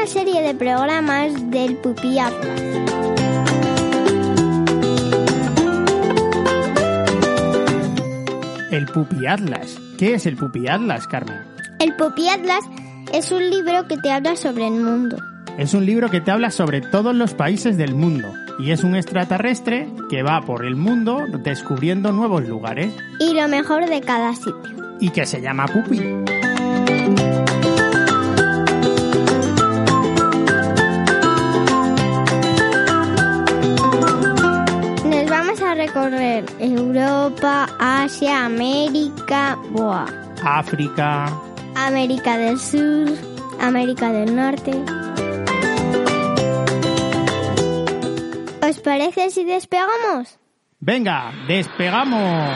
Una serie de programas del Pupi Atlas. El Pupi Atlas. ¿Qué es el Pupi Atlas, Carmen? El Pupi Atlas es un libro que te habla sobre el mundo. Es un libro que te habla sobre todos los países del mundo y es un extraterrestre que va por el mundo descubriendo nuevos lugares y lo mejor de cada sitio. y que se llama Pupi. Recorrer Europa, Asia, América, Boa, África. América del Sur, América del Norte. ¿Os parece si despegamos? Venga, despegamos.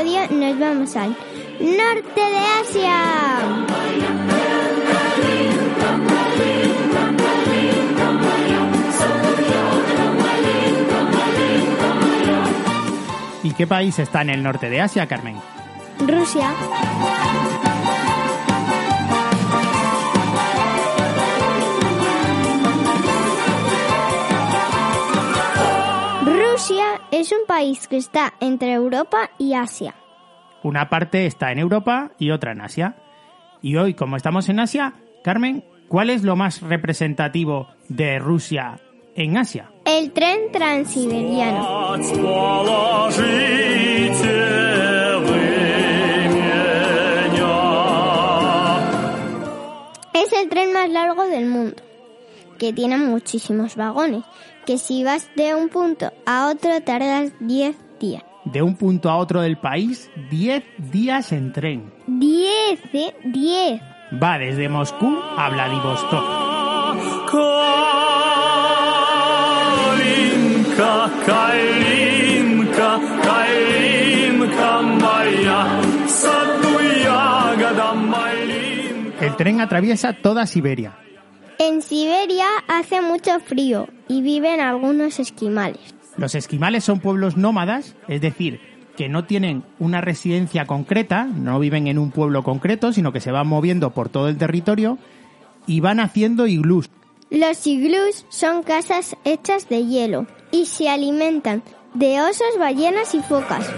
Episodio nos vamos al norte de Asia. ¿Y qué país está en el norte de Asia, Carmen? Rusia. Rusia país que está entre Europa y Asia. Una parte está en Europa y otra en Asia. Y hoy, como estamos en Asia, Carmen, ¿cuál es lo más representativo de Rusia en Asia? El tren transiberiano. Es el tren más largo del mundo, que tiene muchísimos vagones, porque si vas de un punto a otro tardas 10 días. De un punto a otro del país, 10 días en tren. 10, ¿eh? 10. Va desde Moscú a Vladivostok. El tren atraviesa toda Siberia en Siberia hace mucho frío y viven algunos esquimales. Los esquimales son pueblos nómadas, es decir, que no tienen una residencia concreta, no viven en un pueblo concreto, sino que se van moviendo por todo el territorio y van haciendo iglús. Los iglús son casas hechas de hielo y se alimentan de osos, ballenas y focas.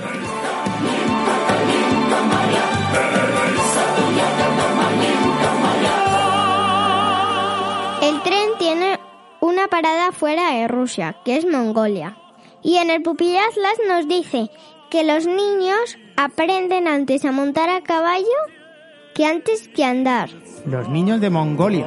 una parada fuera de Rusia, que es Mongolia. Y en el Pupilaslas nos dice que los niños aprenden antes a montar a caballo que antes que andar. Los niños de Mongolia.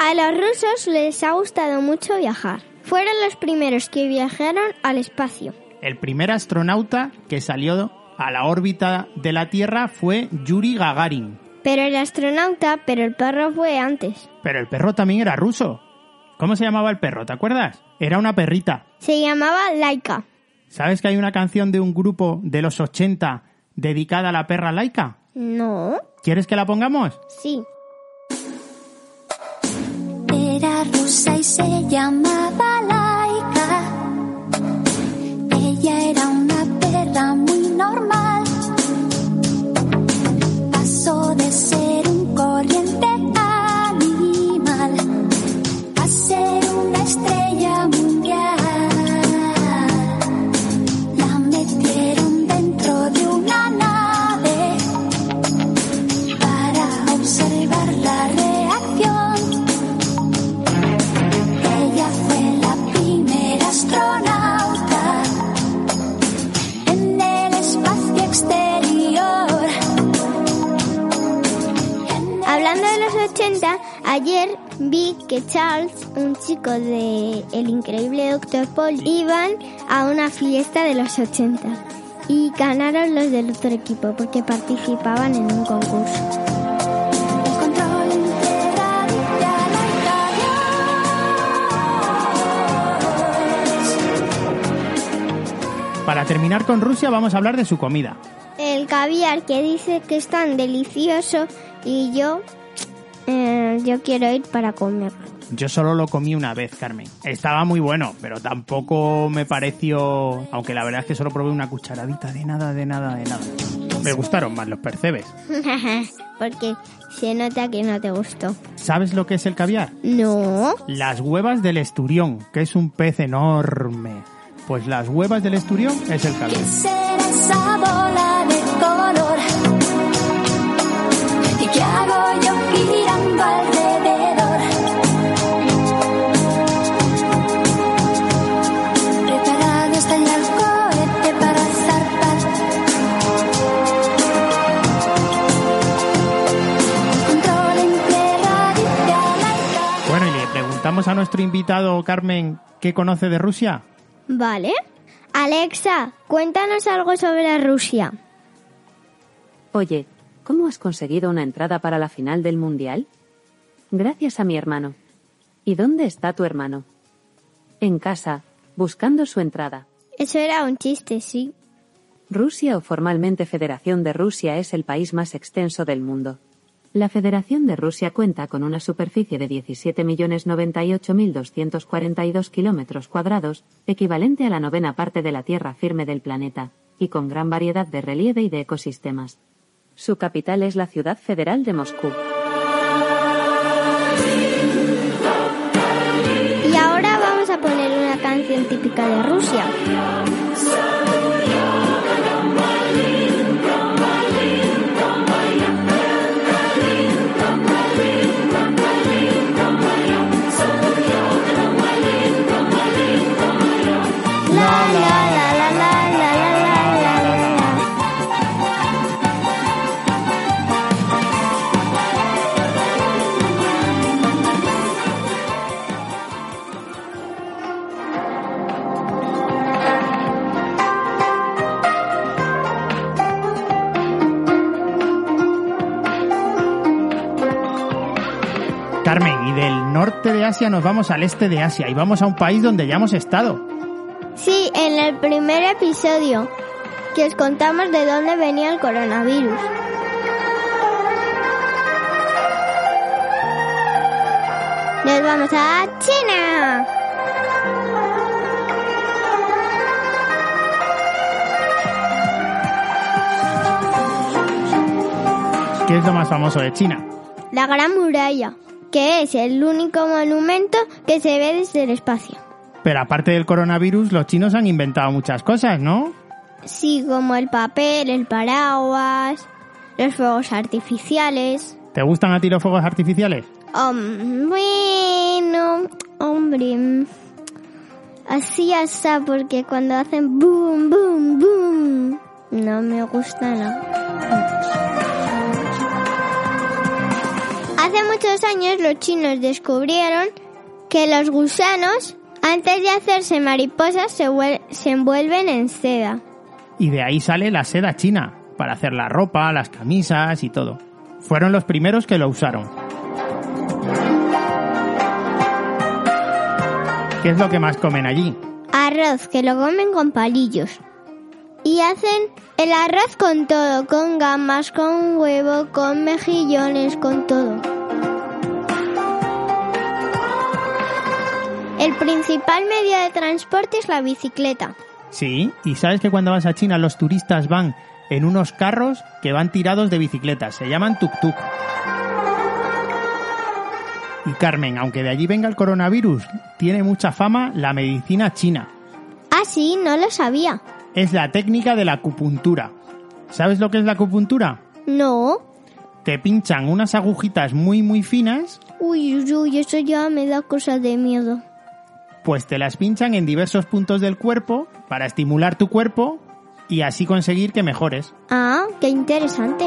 A los rusos les ha gustado mucho viajar. Fueron los primeros que viajaron al espacio. El primer astronauta que salió a la órbita de la Tierra fue Yuri Gagarin. Pero el astronauta, pero el perro fue antes. Pero el perro también era ruso. ¿Cómo se llamaba el perro? ¿Te acuerdas? Era una perrita. Se llamaba Laika. ¿Sabes que hay una canción de un grupo de los 80 dedicada a la perra laica? No. ¿Quieres que la pongamos? Sí. Era rusa y se llamaba Laika. Ayer vi que Charles, un chico de El increíble Dr. Paul, iban a una fiesta de los 80 y ganaron los del otro equipo porque participaban en un concurso. Para terminar con Rusia vamos a hablar de su comida. El caviar que dice que es tan delicioso y yo, yo quiero ir para comerlo. Yo solo lo comí una vez, Carmen. Estaba muy bueno, pero tampoco me pareció... Aunque la verdad es que solo probé una cucharadita de nada, de nada, de nada. Me gustaron más los percebes. porque se nota que no te gustó. ¿Sabes lo que es el caviar? No. Las huevas del esturión, que es un pez enorme. Pues las huevas del esturión es el caviar. Nuestro invitado, Carmen, ¿qué conoce de Rusia? Vale. Alexa, cuéntanos algo sobre Rusia. Oye, ¿cómo has conseguido una entrada para la final del Mundial? Gracias a mi hermano. ¿Y dónde está tu hermano? En casa, buscando su entrada. Eso era un chiste, sí. Rusia o formalmente Federación de Rusia es el país más extenso del mundo. La Federación de Rusia cuenta con una superficie de 17.098.242 kilómetros cuadrados, equivalente a la novena parte de la tierra firme del planeta, y con gran variedad de relieve y de ecosistemas. Su capital es la ciudad federal de Moscú. Y ahora vamos a poner una canción típica de Rusia. Carmen, y del norte de Asia nos vamos al este de Asia y vamos a un país donde ya hemos estado. Sí, en el primer episodio que os contamos de dónde venía el coronavirus. Nos vamos a China. ¿Qué es lo más famoso de China? La Gran Muralla, que es el único monumento que se ve desde el espacio. Pero aparte del coronavirus, los chinos han inventado muchas cosas, ¿no? Sí, como el papel, el paraguas, los fuegos artificiales. ¿Te gustan a ti los fuegos artificiales? Um, bueno, hombre, así hasta porque cuando hacen boom, boom, boom, no me gusta nada. Muchos años los chinos descubrieron que los gusanos, antes de hacerse mariposas, se, se envuelven en seda. Y de ahí sale la seda china, para hacer la ropa, las camisas y todo. Fueron los primeros que lo usaron. ¿Qué es lo que más comen allí? Arroz que lo comen con palillos. Y hacen el arroz con todo, con gambas, con huevo, con mejillones, con todo. El principal medio de transporte es la bicicleta. Sí, y sabes que cuando vas a China los turistas van en unos carros que van tirados de bicicletas, se llaman tuk-tuk. Y Carmen, aunque de allí venga el coronavirus, tiene mucha fama la medicina china. Ah, sí, no lo sabía. Es la técnica de la acupuntura. ¿Sabes lo que es la acupuntura? No. Te pinchan unas agujitas muy muy finas, Uy, uy, uy, eso ya me da cosa de miedo. Pues te las pinchan en diversos puntos del cuerpo para estimular tu cuerpo y así conseguir que mejores. Ah, qué interesante.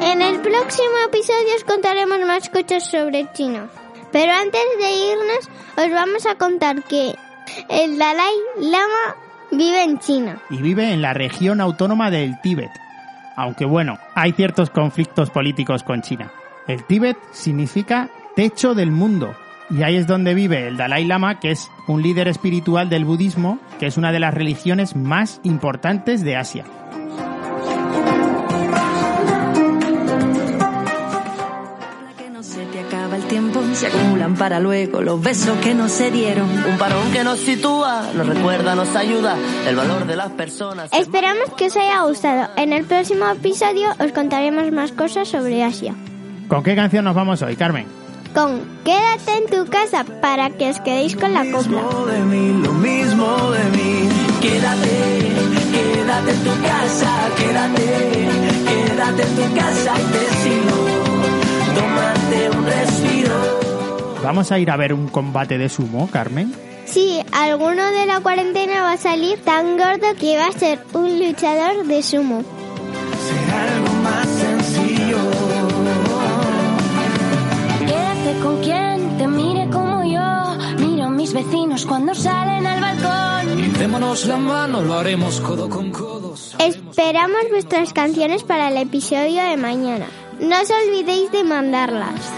En el próximo episodio os contaremos más cosas sobre China. Pero antes de irnos, os vamos a contar que el Dalai Lama vive en China. y vive en la región autónoma del Tíbet. Aunque bueno, hay ciertos conflictos políticos con China. El Tíbet significa techo del mundo. Y ahí es donde vive el Dalai Lama, que es un líder espiritual del budismo, que es una de las religiones más importantes de Asia. que no se te acaba el tiempo, se acumulan para luego los besos que no se dieron. Un parón que nos sitúa, nos recuerda, nos ayuda el valor de las personas. Esperamos que os haya gustado. En el próximo episodio os contaremos más cosas sobre Asia. ¿Con qué canción nos vamos hoy, Carmen? Con Quédate en tu casa para que os quedéis con la copla. de mí, lo mismo de mí. Quédate, quédate en tu casa, quédate, quédate en tu casa y te sigo. Tómate un respiro. ¿Vamos a ir a ver un combate de sumo, Carmen? Sí, alguno de la cuarentena va a salir tan gordo que va a ser un luchador de sumo. Cuando salen al balcón. Démonos la mano, lo haremos codo con codo. Esperamos vuestras canciones para el episodio de mañana. No os olvidéis de mandarlas.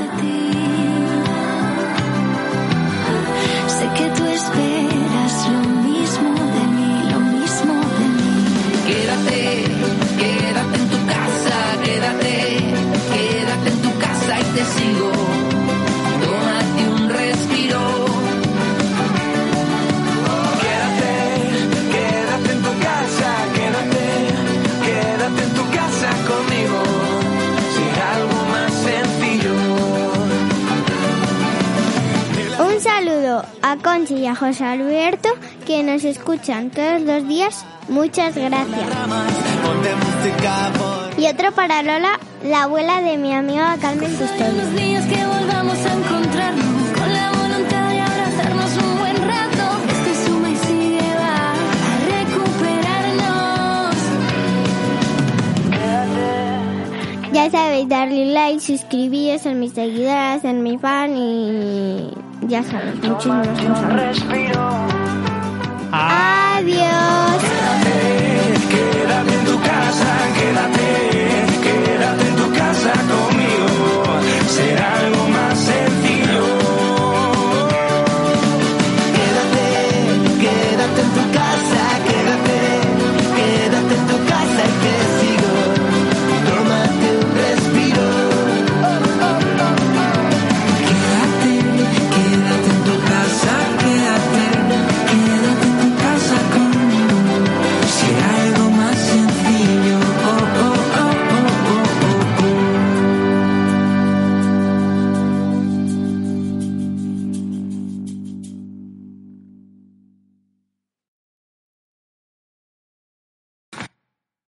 A Conchi y a José Alberto que nos escuchan todos los días. Muchas gracias. Y otro para Lola, la abuela de mi amiga Carmen Custodio. A a. Ya sabéis, darle like, suscribiros en mis seguidoras, en mi fan y ya sabéis, muchísimas. ¡Ah! Adiós.